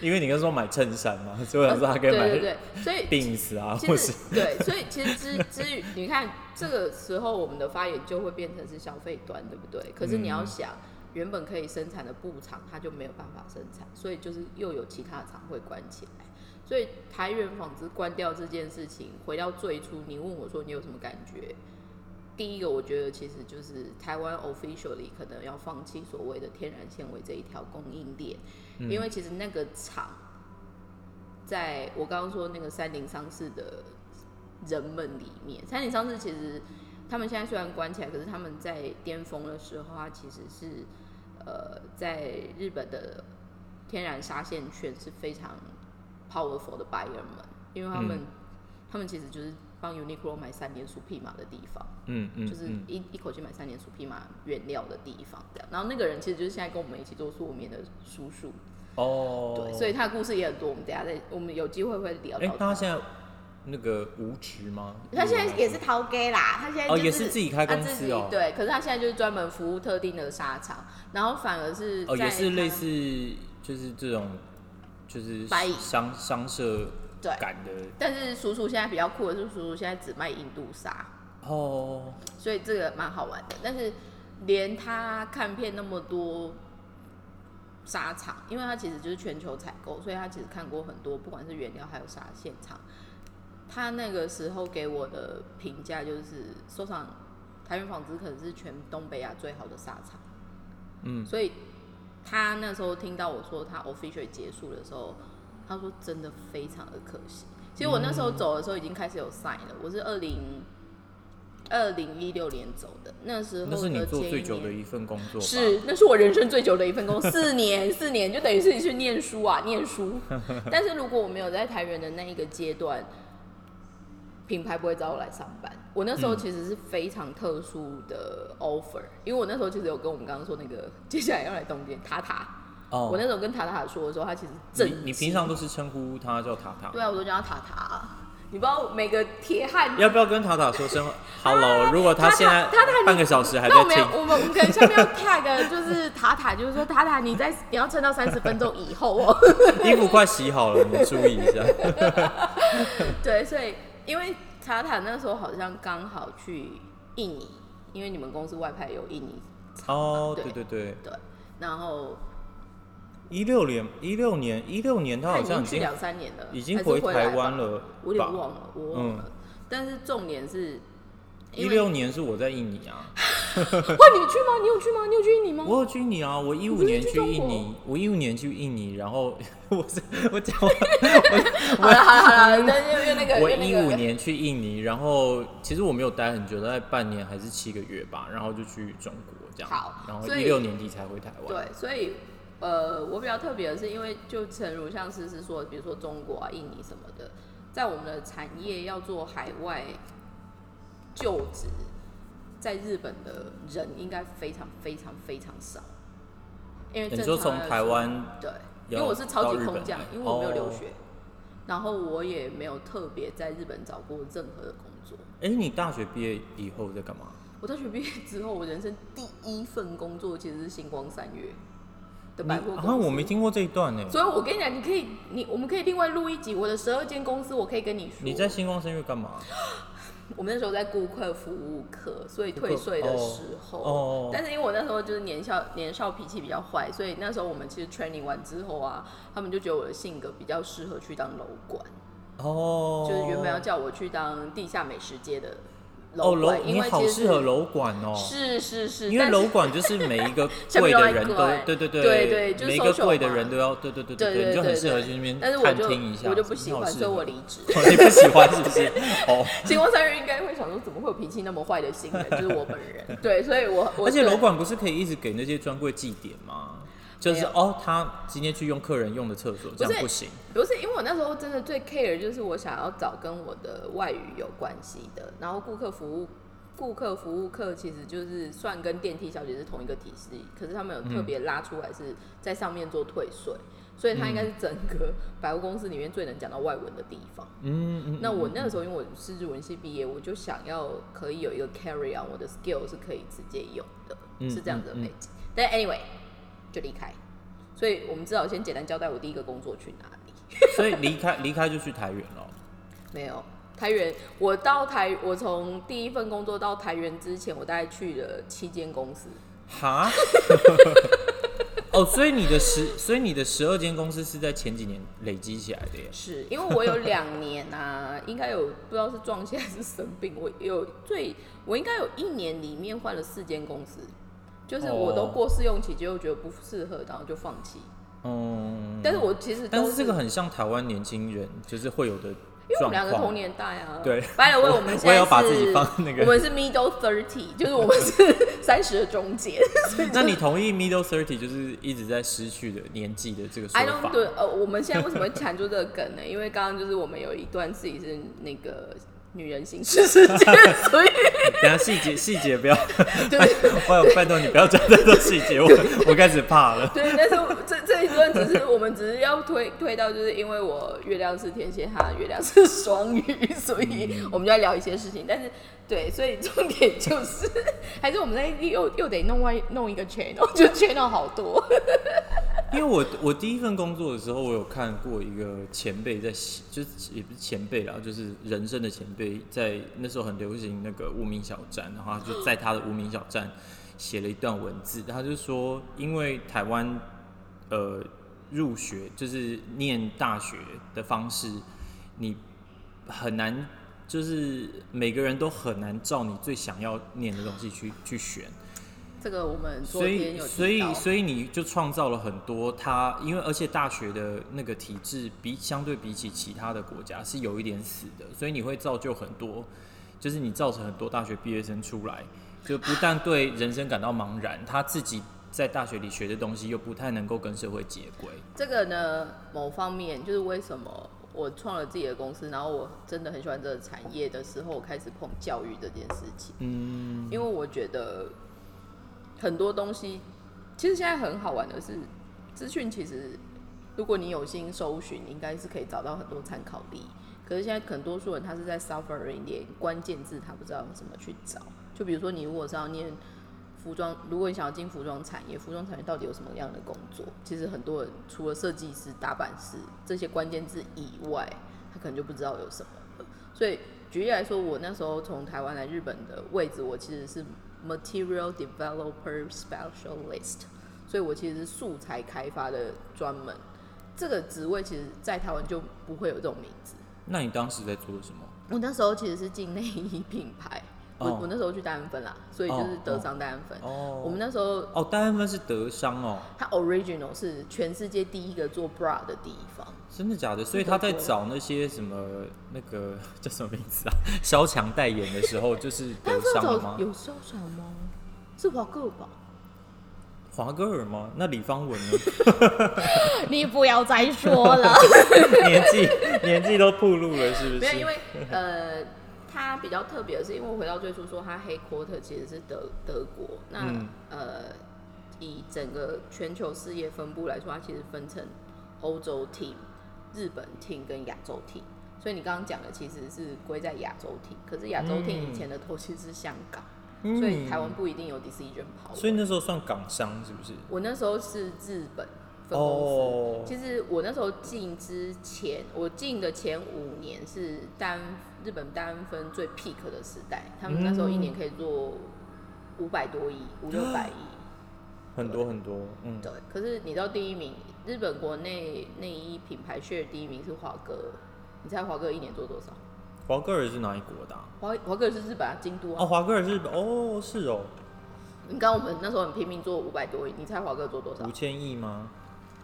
B: 因为你刚说买衬衫嘛，所以我说他可以买
A: 对对对，所以
B: 病死啊，或是
A: 对，所以其实之之于你看这个时候我们的发言就会变成是消费端，对不对？可是你要想，原本可以生产的布厂，它就没有办法生产，所以就是又有其他厂会关起来。所以台源纺织关掉这件事情，回到最初，你问我说你有什么感觉？第一个，我觉得其实就是台湾 officially 可能要放弃所谓的天然纤维这一条供应链。因为其实那个厂，在我刚刚说那个三菱商事的人们里面，三菱商事其实他们现在虽然关起来，可是他们在巅峰的时候，它其实是呃在日本的天然纱线圈是非常 powerful 的 buyer 们，因为他们他们其实就是帮 Uniqlo 买三年鼠匹马的地方，嗯嗯，就是一一口气买三年鼠匹马原料的地方这样。然后那个人其实就是现在跟我们一起做素面的叔叔。哦，对，所以他的故事也很多。我们等下再，我们有机会会聊到。哎，
B: 他现在那个无职吗？
A: 他现在也是淘 gay 啦，他现在哦
B: 也是自己开公司哦。
A: 对，可是他现在就是专门服务特定的沙场，然后反而是
B: 哦也是类似就是这种就是商商社
A: 对
B: 感的
A: 但是叔叔现在比较酷的是，叔叔现在只卖印度沙，
B: 哦，
A: 所以这个蛮好玩的。但是连他看遍那么多沙场，因为他其实就是全球采购，所以他其实看过很多，不管是原料还有沙现场。他那个时候给我的评价就是，收藏台源纺织可能是全东北亚最好的沙场。
B: 嗯，
A: 所以他那时候听到我说他 official 结束的时候，他说真的非常的可惜。其实我那时候走的时候已经开始有 sign 了，我是二零二零一六年走的，那时候
B: 那是你做最久的
A: 年
B: 一份工作？
A: 是，那是我人生最久的一份工作，四年，四年就等于是去念书啊，念书。但是如果我没有在台源的那一个阶段，品牌不会找我来上班。我那时候
B: 嗯
A: 其实是非常特殊的 offer，、因为我那时候其实有跟我们刚刚说那个接下来要来东京塔塔，
B: 哦，
A: 我那时候跟塔塔说的时候，他其实震
B: 你你平常都是称呼他叫塔塔，
A: 对啊，我都叫他塔塔。你不知道每个铁汉
B: 要不要跟塔塔说声 hello？如果他现在
A: 塔塔你
B: 半个小时还在听
A: 那我们要，我们我们可能下面要 tag 就是塔塔，就是说塔塔你在你要撑到三十分钟以后哦。
B: 衣服快洗好了，你注意一下。
A: 对，所以因为塔塔那时候好像刚好去印尼，因为你们公司外派有印尼
B: 哦，
A: 对
B: 对对对，
A: 对，然后
B: 一六年一六年一六年他
A: 他
B: 好像已经
A: 两三年了，
B: 已经回台湾了？
A: 我有点忘了，我忘了。
B: 嗯
A: 但是重点是，
B: 一六年是我在印尼啊，
A: 哇，你去吗？你有去吗？你有去印尼吗？
B: 我有去印尼啊，我一五年去印尼，我一五年去印尼，然后 我是我讲 我
A: 好了好了好了，但是因为那个
B: 我一五年去印尼，然后其实我没有待很久，大概半年还是七个月吧，然后就去中国这样，
A: 好
B: 然后一六年底才回台湾。
A: 对，所以呃，我比较特别的是，因为就诚如像思思说，比如说中国啊、印尼什么的，在我们的产业要做海外就职，在日本的人应该非常非常非常少，因为
B: 你说从台湾
A: 对，因为我是超级空降，因为我没有留
B: 哦
A: 学，然后我也没有特别在日本找过任何的工作。
B: 哎、你大学毕业以后在干嘛？
A: 我大学毕业之后，我人生第一份工作其实是星光三月的
B: 你
A: 百货公司。
B: 啊，我没听过这一段呢。
A: 所以我跟你讲，你可以，你我们可以另外录一集我的十二间公司，我可以跟你说。
B: 你在星光声乐干嘛？
A: 我们那时候在顾客服务课，所以退税的时候，
B: 哦哦
A: 但是因为我那时候就是年少年少脾气比较坏，所以那时候我们其实 training 完之后啊，他们就觉得我的性格比较适合去当楼管，
B: 哦，
A: 就是原本要叫我去当地下美食街的
B: 哦楼，
A: 楼
B: 你好适合楼管哦。
A: 是是是，
B: 因为楼管就是每一个 柜的人都对对对
A: 对对就是
B: 每一个柜的人都要对对对
A: 对
B: 对，你就很适合去那边
A: 但是我就
B: 探听一下。
A: 我就不喜欢，所以我离职。
B: 哦你不喜欢是不是？哦，
A: 星光三月应该会想说，怎么会有脾气那么坏的新人？就是我本人。对，所以我我
B: 而且楼管不是可以一直给那些专柜寄点吗？就是哦，他今天去用客人用的厕所，这样不行。
A: 不是因为我那时候真的最 care 就是我想要找跟我的外语有关系的，然后顾客服务。顾客服务课其实就是算跟电梯小姐是同一个体系，可是他们有特别拉出来是在上面做退税，所以它应该是整个百货公司里面最能讲到外文的地方。
B: 嗯嗯。
A: 那我那个时候因为我是日文系毕业，我就想要可以有一个 carry on 我的 skill 是可以直接用的，
B: 嗯
A: 是这样子的背景。但 anyway 就离开，所以我们至少先简单交代我第一个工作去哪里。
B: 所以离开离开就去台原了。
A: 没有台原，我到台，我从第一份工作到台原之前，我大概去了七间公司。
B: 哈？哦，所以你的十，所以你的十二间公司是在前几年累积起来的耶。
A: 是因为我有两年啊，应该有不知道是撞线还是生病，我有最我应该有一年里面换了四间公司，就是我都
B: 哦
A: 过试用期，结果觉得不适合，然后就放弃。
B: 嗯，
A: 但是我其实都
B: 但是这个很像台湾年轻人就是会有的
A: 因为两个同年代啊。
B: 对
A: ，by the way，我们现 在
B: 我也要把自己
A: 是
B: 放那个
A: 我们是 middle thirty，就是我们是 三十的中间。
B: 那你同意 middle thirty 就是一直在失去的年纪的这个说
A: I don't
B: 法？
A: 对呃，我们现在为什么会缠住这个梗呢？因为刚刚就是我们有一段自己是那个女人心事事件，所以
B: 等下细节细节不要，
A: 对
B: 拜拜托你不要讲太多细节，我我开始怕了。
A: 对，但是这这一段只是我们只是要推 推到，就是因为我月亮是天蝎，他月亮是双鱼，所以我们就在聊一些事情。但是对，所以重点就是，还是我们在又又得弄外弄一个 channel，就 channel 好多。
B: 因为我我第一份工作的时候，我有看过一个前辈在写，就是也不是前辈啦，就是人生的前辈，在那时候很流行那个无名小站，然后就在他的无名小站写了一段文字，他就说，因为台湾呃入学就是念大学的方式，你很难，就是每个人都很难照你最想要念的东西去去选。
A: 这个我们昨
B: 所
A: 天有
B: 以，所以，所以你就创造了很多他，因为而且大学的那个体制比相对比起其他的国家是有一点死的，所以你会造就很多，就是你造成很多大学毕业生出来，就不但对人生感到茫然，他自己在大学里学的东西又不太能够跟社会接轨。
A: 这个呢，某方面就是为什么我创了自己的公司，然后我真的很喜欢这个产业的时候，我开始碰教育这件事情。
B: 嗯，
A: 因为我觉得很多东西，其实现在很好玩的是，资讯其实如果你有心搜寻，应该是可以找到很多参考力。可是现在很多数人他是在 suffering，连关键字他不知道怎么去找。就比如说你如果是要念服装，如果你想要进服装产业，服装产业到底有什么样的工作？其实很多人除了设计师、打版师这些关键字以外，他可能就不知道有什么了。所以举例来说，我那时候从台湾来日本的位置，我其实是 Material Developer Specialist，所以我其实是素材开发的专门。这个职位其实在台湾就不会有这种名字。
B: 那你当时在做什么？
A: 我那时候其实是进内衣品牌，我、
B: 哦
A: 我那时候去戴安芬啦，所以就是德商戴安芬。
B: 哦，
A: 我们那时候
B: 哦，戴安芬是德商哦，
A: 它 original 是全世界第一个做 bra 的地方。
B: 真的假的？所以他在找那些什么那个 叫什么名字啊？萧强代言的时候，就是德
A: 戴安芬
B: 商吗？
A: 有销售吗？是华哥吧？
B: 华歌尔吗？那李方文呢？
A: 你不要再说了。
B: 年纪年纪都暴露了，是不是？
A: 没有，因为呃，它比较特别的是，因为我回到最初说，它黑 quarter 其实是德德国。那、
B: 嗯
A: 呃，以整个全球事业分布来说，它其实分成欧洲 team、日本 team 跟亚洲 team。所以你刚刚讲的其实是归在亚洲 team，可是亚洲 team 以前的头其实是香港，
B: 嗯
A: 所以台湾不一定有 decision power。
B: 所以那时候算港商是不是？
A: 我那时候是日本分公司。
B: 哦，
A: 其实我那时候进之前，我进的前五年是单日本单分最 peak 的时代，他们那时候一年可以做五百多亿，五六百亿。
B: 很多很多，嗯，
A: 对，可是你知道第一名，日本国内内衣品牌 share 第一名是华哥，你猜华哥一年做多少？
B: 华哥尔是哪一国的啊？
A: 华华歌是日本啊，京都啊。
B: 哦，华歌尔是日本，哦，是哦，
A: 你刚刚我们那时候很拼命做五百多亿，你猜华哥做多少
B: 五？千亿吗？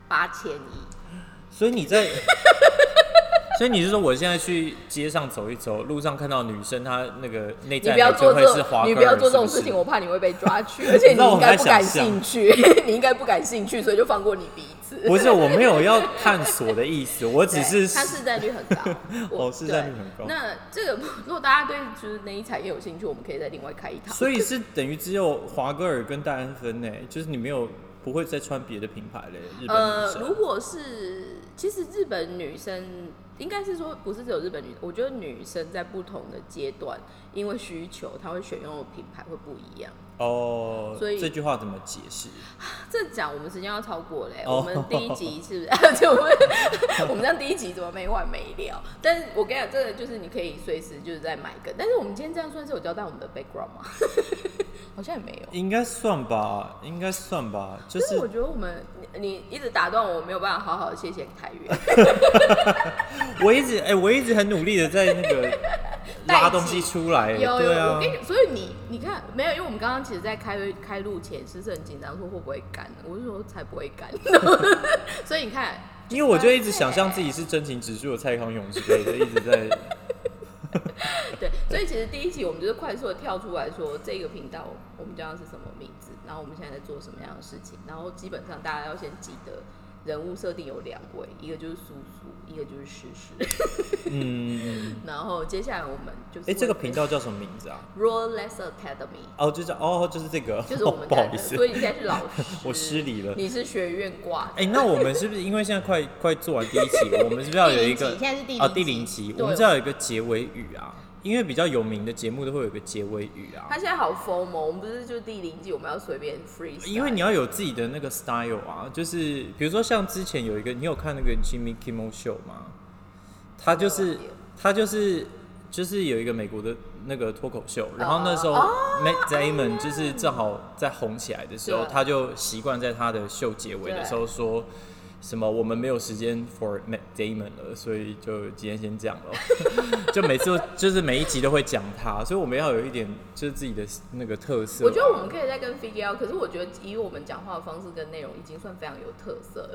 A: 八千亿。
B: 所以你在，所以你是说我现在去街上走一走，路上看到女生，她那个内在
A: 你不要
B: 美就会
A: 做这种，
B: 是华歌尔，
A: 你不要做这种事情，我怕你会被抓去，而且你应该不感兴趣，你应该不感兴趣，所以就放过你彼此。
B: 不是，我没有要探索的意思，我只是
A: 它市占率很高，我
B: 哦市占率很高
A: 那这个如果大家对就是内衣产业有兴趣，我们可以再另外开一堂。
B: 所以是等于只有华歌尔跟戴安芬呢，就是你没有不会再穿别的品牌嘞，日本女
A: 呃，如果是其实日本女生应该是说不是只有日本女，我觉得女生在不同的阶段，因为需求，她会选用的品牌会不一样。
B: 哦，
A: 所以
B: 这句话怎么解释？
A: 这讲我们时间要超过嘞、
B: 哦
A: 我们第一集是不是？就我们我们这样第一集怎么没完没了？但是我跟你讲，这个就是你可以随时就是在买个。但是我们今天这样算是有交代我们的 background 吗？好像也没有。
B: 应该算吧，应该算吧，就
A: 是
B: 是
A: 我觉得我们你你一直打断我，没有办法好好的谢谢台源。
B: 我一直哎、我一直很努力的在那个 拉东西出来，
A: 有有，
B: 对啊
A: 我跟，你，所以你你看没有？因为我们刚刚其实，在开开录前是不是很紧张，说会不会干？我就说才不会干。所以你看，
B: 因为我就一直想象自己是真情指数的蔡康永之类的，一直在
A: 对，所以其实第一集我们就是快速的跳出来说这个频道我们叫它是什么名字，然后我们现在在做什么样的事情，然后基本上大家要先记得人物设定有两位，一个就是叔叔，一个就是事实。
B: 嗯，嗯
A: 然后接下来我们就是
B: 哎、这个频道叫什么名字啊
A: ？Royal Less Academy，
B: 哦，就是哦，就是这个，
A: 就是我们
B: 不好意
A: 思，所以现在是老师，
B: 我失礼了。
A: 你是学院挂的。
B: 哎、那我们是不是因为现在快快做完第一期，我们是不是要有一个
A: 现在是第零
B: 啊
A: 集
B: 第零期，我们是要有一个结尾语啊？因为比较有名的节目都会有个结尾语啊
A: 他。现在好疯哦！我们不是就第零季我们要随便 free，
B: 因为你要有自己的那个 style 啊，就是比如说像之前有一个，你有看那个 Jimmy Kimmel Show 吗？他就是他就是就是有一个美国的那个脱口秀，然后那时候
A: 哦
B: Matt Damon 就是正好在红起来的时候，他就习惯在他的秀结尾的时候说。什么？我们没有时间 for Matt Damon 了，所以就今天先讲了。就每次都就是每一集都会讲他，所以我们要有一点就是自己的那个特色啊。
A: 我觉得我们可以再跟 figure out，可是我觉得以我们讲话的方式跟内容已经算非常有特色了。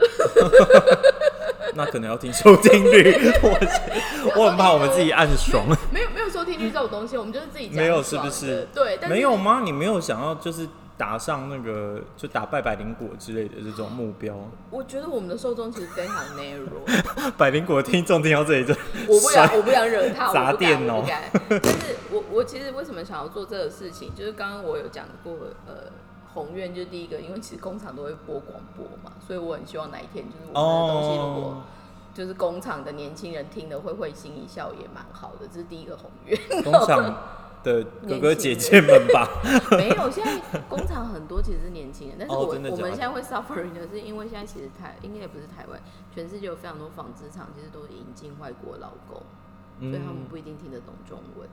B: 那可能要听收听率，我我很怕我们自己暗爽。
A: 没有没有收听率这种东西，我们就是自己讲
B: 没有是不是
A: 的对，但是
B: 没有吗？你没有想要就是打上那个就打败百灵果之类的这种目标？
A: 我觉得我们的受众其实非常 narrow。
B: 百灵果听众听到这里就
A: 我不想，我不想惹他，
B: 砸
A: 我不敢。但是我我其实为什么想要做这个事情，就是刚刚我有讲过，呃，宏愿就是第一个，因为其实工厂都会播广播嘛，所以我很希望哪一天就是我们的东西如果
B: 哦，
A: 就是工厂的年轻人听了会会心一笑，也蛮好的，这是第一个宏愿。
B: 工厂的哥哥姐姐们吧，
A: 没有，现在工厂很多其实是年轻人，但是我、我们现在会 suffering 的是，因为现在其实台应该也不是台湾，全世界有非常多纺织厂其实都引进外国劳工，所以他们
B: 嗯，
A: 不一定听得懂中文，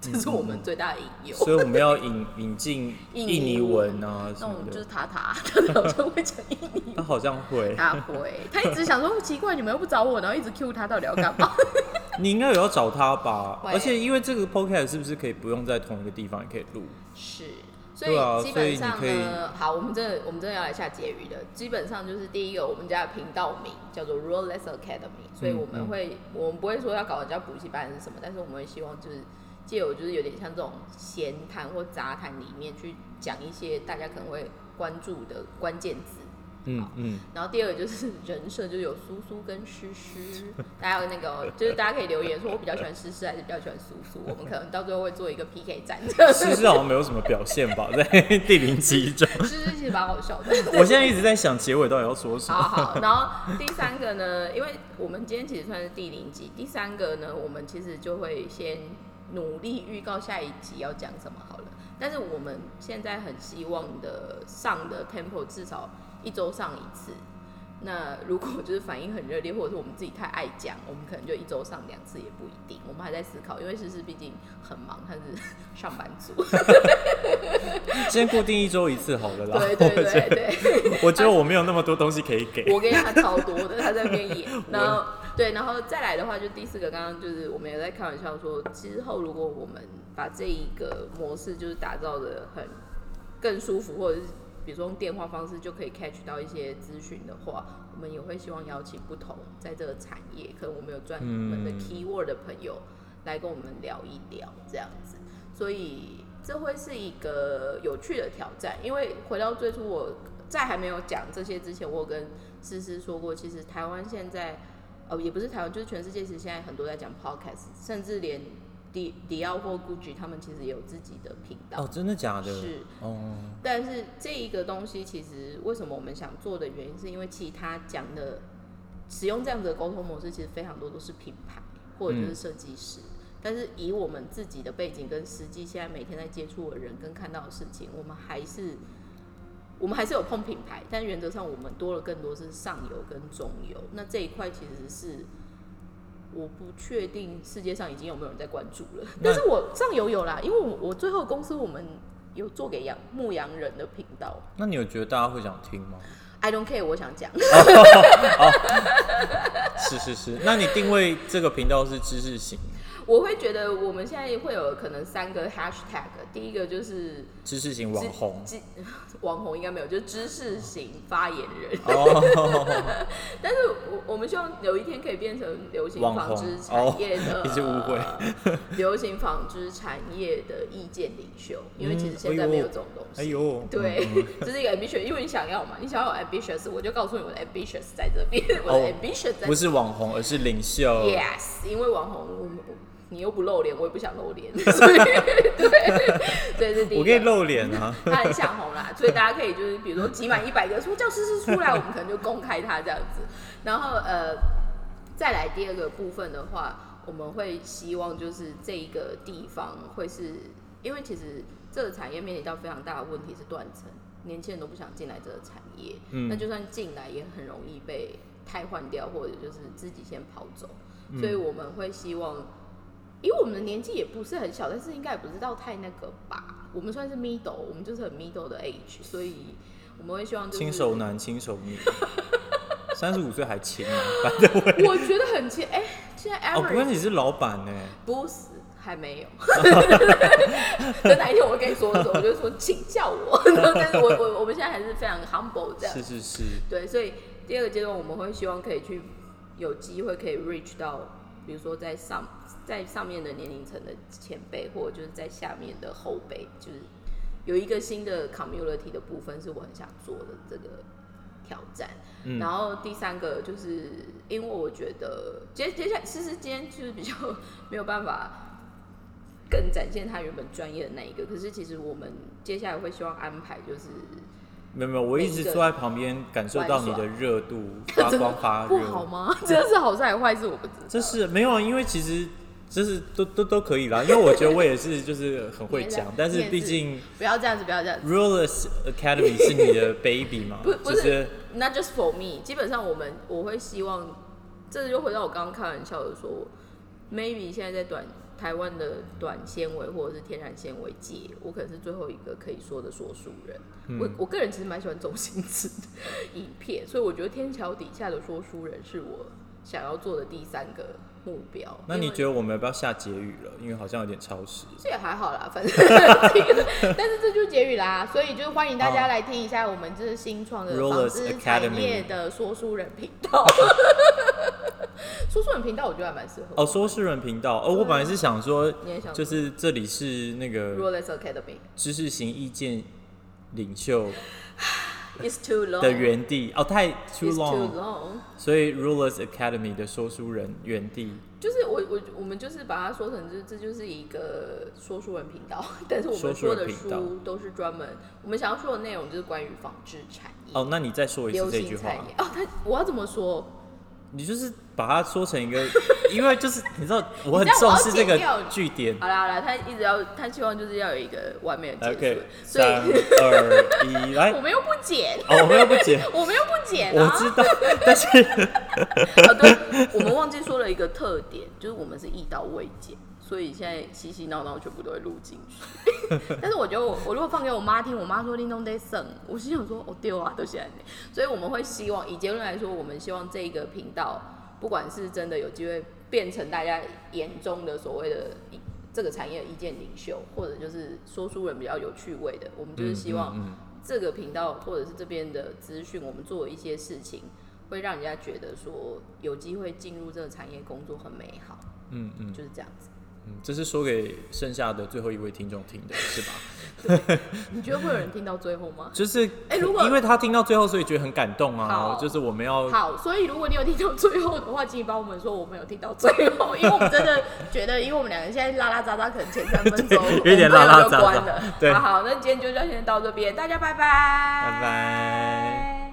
A: 这是我们最大的隐忧。
B: 所以我们要引引进
A: 印
B: 印尼
A: 尼
B: 文啊什么
A: 那种就是
B: 的。
A: 塔塔，他好像会讲印尼
B: 他好像会，
A: 他会，他一直想说奇怪，你们又不找我，然后一直 Q 他，到底要干嘛？
B: 你应该有要找他吧？而且因为这个 podcast 是不是可以不用在同一个地方也可以录？
A: 是，所以基本上呢，好，我们真的我们真的要来下结语的。基本上就是第一个，我们家的频道名叫做 Rolless Academy，所以我们
B: 嗯
A: 会，我们不会说要搞人家补习班是什么，但是我们会希望就是借由就是有点像这种闲谈或杂谈里面去讲一些大家可能会关注的关键字。
B: 嗯嗯，
A: 然后第二个就是人设，就是有苏苏跟诗诗，大家有那个哦就是大家可以留言说，我比较喜欢诗诗还是比较喜欢苏苏，我们可能到最后会做一个 PK 战。
B: 诗诗好像没有什么表现吧，在第零集中。
A: 诗诗其实蛮好笑的。
B: 我现在一直在想结尾到底要说什
A: 好
B: 么。
A: 好，然后第三个呢，因为我们今天其实算是第零集，第三个呢，我们其实就会先努力预告下一集要讲什么好了。但是我们现在很希望的上的 tempo 至少一周上一次。那如果就是反应很热烈，或者是我们自己太爱讲，我们可能就一周上两次也不一定。我们还在思考，因为诗诗毕竟很忙，他是上班族。
B: 今天固定一周一次好了啦。
A: 对对对对。
B: 我觉得我没有那么多东西可以给。
A: 我跟你讲，他超多的，他在那边演，然后对，然后再来的话，就第四个，刚刚就是我们也在开玩笑说，之后如果我们把这一个模式就是打造的很更舒服，或者是比如说用电话方式就可以 catch 到一些资讯的话，我们也会希望邀请不同在这个产业，可能我们有专门的
B: 嗯
A: keyword 的朋友来跟我们聊一聊这样子，所以这会是一个有趣的挑战。因为回到最初，我在还没有讲这些之前，我有跟思思说过，其实台湾现在，呃，也不是台湾，就是全世界，其实现在很多在讲 podcast，甚至连迪迪奥或 Gucci 他们其实也有自己的频道。
B: 哦，真的假的？
A: 是，
B: 哦，
A: 但是这一个东西，其实为什么我们想做的原因，是因为其他讲的使用这样子的沟通模式，其实非常多都是品牌或者就是设计师。但是以我们自己的背景跟实际现在每天在接触的人跟看到的事情，我们还是我们还是有碰品牌，但原则上我们多了更多是上游跟中游。那这一块其实是我不确定世界上已经有没有人在关注了，但是我上游有啦，因为我我最后公司我们有做给养牧羊人的频道
B: 那你有觉得大家会想听吗
A: ？，I don't care，我想讲，
B: 是是是，那你定位这个频道是知识型，
A: 我会觉得我们现在会有可能三个 hashtag，第一个就是
B: 知识型网红。
A: 知 网红应该没有，就是知识型发言人。
B: 哦，
A: 但是我我们希望有一天可以变成流行纺织产业的，流行纺织产业的意见领袖，因为其实现在没有这种东西。
B: 哎呦，
A: 对
B: 嗯，
A: 这是一个 ambitious，因为你想要嘛，你想要 ambitious，我就告诉你我的 ambitious 在这边，我
B: 哦。
A: 的 ambitious 在
B: 不是网红，而是领袖。
A: Yes，因为网红，你又不露脸，我也不想露脸，所以 对，这是第一个。
B: 我可以露脸啊。
A: 他很想红啦，所以大家可以就是比如说集满一百个说叫诗诗出来，我们可能就公开他这样子。然后呃，再来第二个部分的话，我们会希望就是这一个地方会是，因为其实这个产业面临到非常大的问题是断层，年轻人都不想进来这个产业，
B: 嗯
A: 那就算进来也很容易被汰换掉，或者就是自己先跑走，
B: 嗯
A: 所以我们会希望。因为我们的年纪也不是很小，但是应该也不知道太那个吧。我们算是 middle，我们就是很 middle 的 age，所以我们会希望就是
B: 轻熟男轻熟女，三十五岁还轻啊，反正我
A: 我觉得很轻，哎、现在
B: 哦，不过
A: average
B: 你是老板呢，
A: 不是还没有，等哪一天我跟你说的时候，我就说请叫我。但是我我我们现在还是非常 humble 这样
B: 是，是是，
A: 对，所以第二个阶段我们会希望可以去有机会可以 reach 到，比如说在上在上面的年龄层的前辈，或者就是在下面的后辈，就是有一个新的 community 的部分是我很想做的这个挑战。
B: 嗯
A: 然后第三个就是因为我觉得接接下来其实今天就是比较没有办法更展现他原本专业的那一个，可是其实我们接下来会希望安排就是。
B: 没有没有，我一直坐在旁边感受到你的热度发光发热
A: 不好
B: 热，
A: 吗？这是好事还是坏事？我不知道。
B: 这是没有啊，因为其实。这是都都都可以啦，因为我觉得我也是就是很会讲，但是毕竟
A: 不要这样子，不要这样子。
B: Rollers Academy 是你的 baby 嘛，
A: 不不
B: 就是是
A: Not just for me，基本上我们我会希望，这就回到我刚刚开玩笑的说，maybe 现在在短台湾的短纤维或者是天然纤维界，我可能是最后一个可以说的说书人。
B: 嗯
A: 我我个人其实蛮喜欢周星驰的影片，所以我觉得天桥底下的说书人是我想要做的第三个目标。
B: 那你觉得我们要不要下结语了？因为好像有点超时。
A: 这也还好啦，反正 但是这就是结语啦，所以就欢迎大家来听一下我们这是新创的纺织产业的说书人频道。说书人频道我觉得还蛮适合
B: 哦，说书人频道。哦，我本来是想说
A: 你也想，
B: 就是这里是那个
A: Rollers Academy
B: 知识型意见领袖
A: is too long
B: 的原地。哦，太 too
A: long，long，
B: 所以 Rulers Academy 的说书人原地。
A: 就是我我我们就是把它说成这这就是一个说书人频道，但是我们
B: 说
A: 的书都是专门我们想要说的内容就是关于纺织产业。
B: 哦，那你再说一次这句话
A: 哦，他我要怎么说？
B: 你就是把它说成一个，因为就是你知道我很重视这个据点。
A: 好啦好啦，他一直要他希望就是要有一个完美的结所
B: 三
A: 以
B: 二一，来
A: 我。们又不剪，
B: 哦，我们又不剪，
A: 我们又不剪啊。
B: 我知道，但是
A: 好的，我们忘记说了一个特点，就是我们是一刀未剪，所以现在嘻嘻闹闹全部都会录进去。但是我觉得我我如果放给我妈听，我妈说林东得省，我心想说哦丢啊，都现在呢。所以我们会希望以结论来说，我们希望这个频道，不管是真的有机会变成大家眼中的所谓的意这个产业的意见领袖，或者就是说书人比较有趣味的，我们就是希望。这个频道或者是这边的资讯，我们做一些事情，会让人家觉得说有机会进入这个产业工作很美好，
B: 嗯嗯
A: 就是这样子。
B: 嗯，这是说给剩下的最后一位听众听的，是吧？
A: 你觉得会有人听到最后吗？
B: 就是，
A: 哎如果
B: 因为他听到最后，所以觉得很感动啊。
A: 好
B: 就是我们要
A: 好，所以如果你有听到最后的话，请你帮我们说我们有听到最后，因为我们真的觉得，因为我们两个现在拉拉杂杂，可能前三分钟
B: 有点拉拉杂杂
A: 我们就关了。
B: 对
A: 好好，那今天就先到这边，大家拜拜，
B: 拜拜。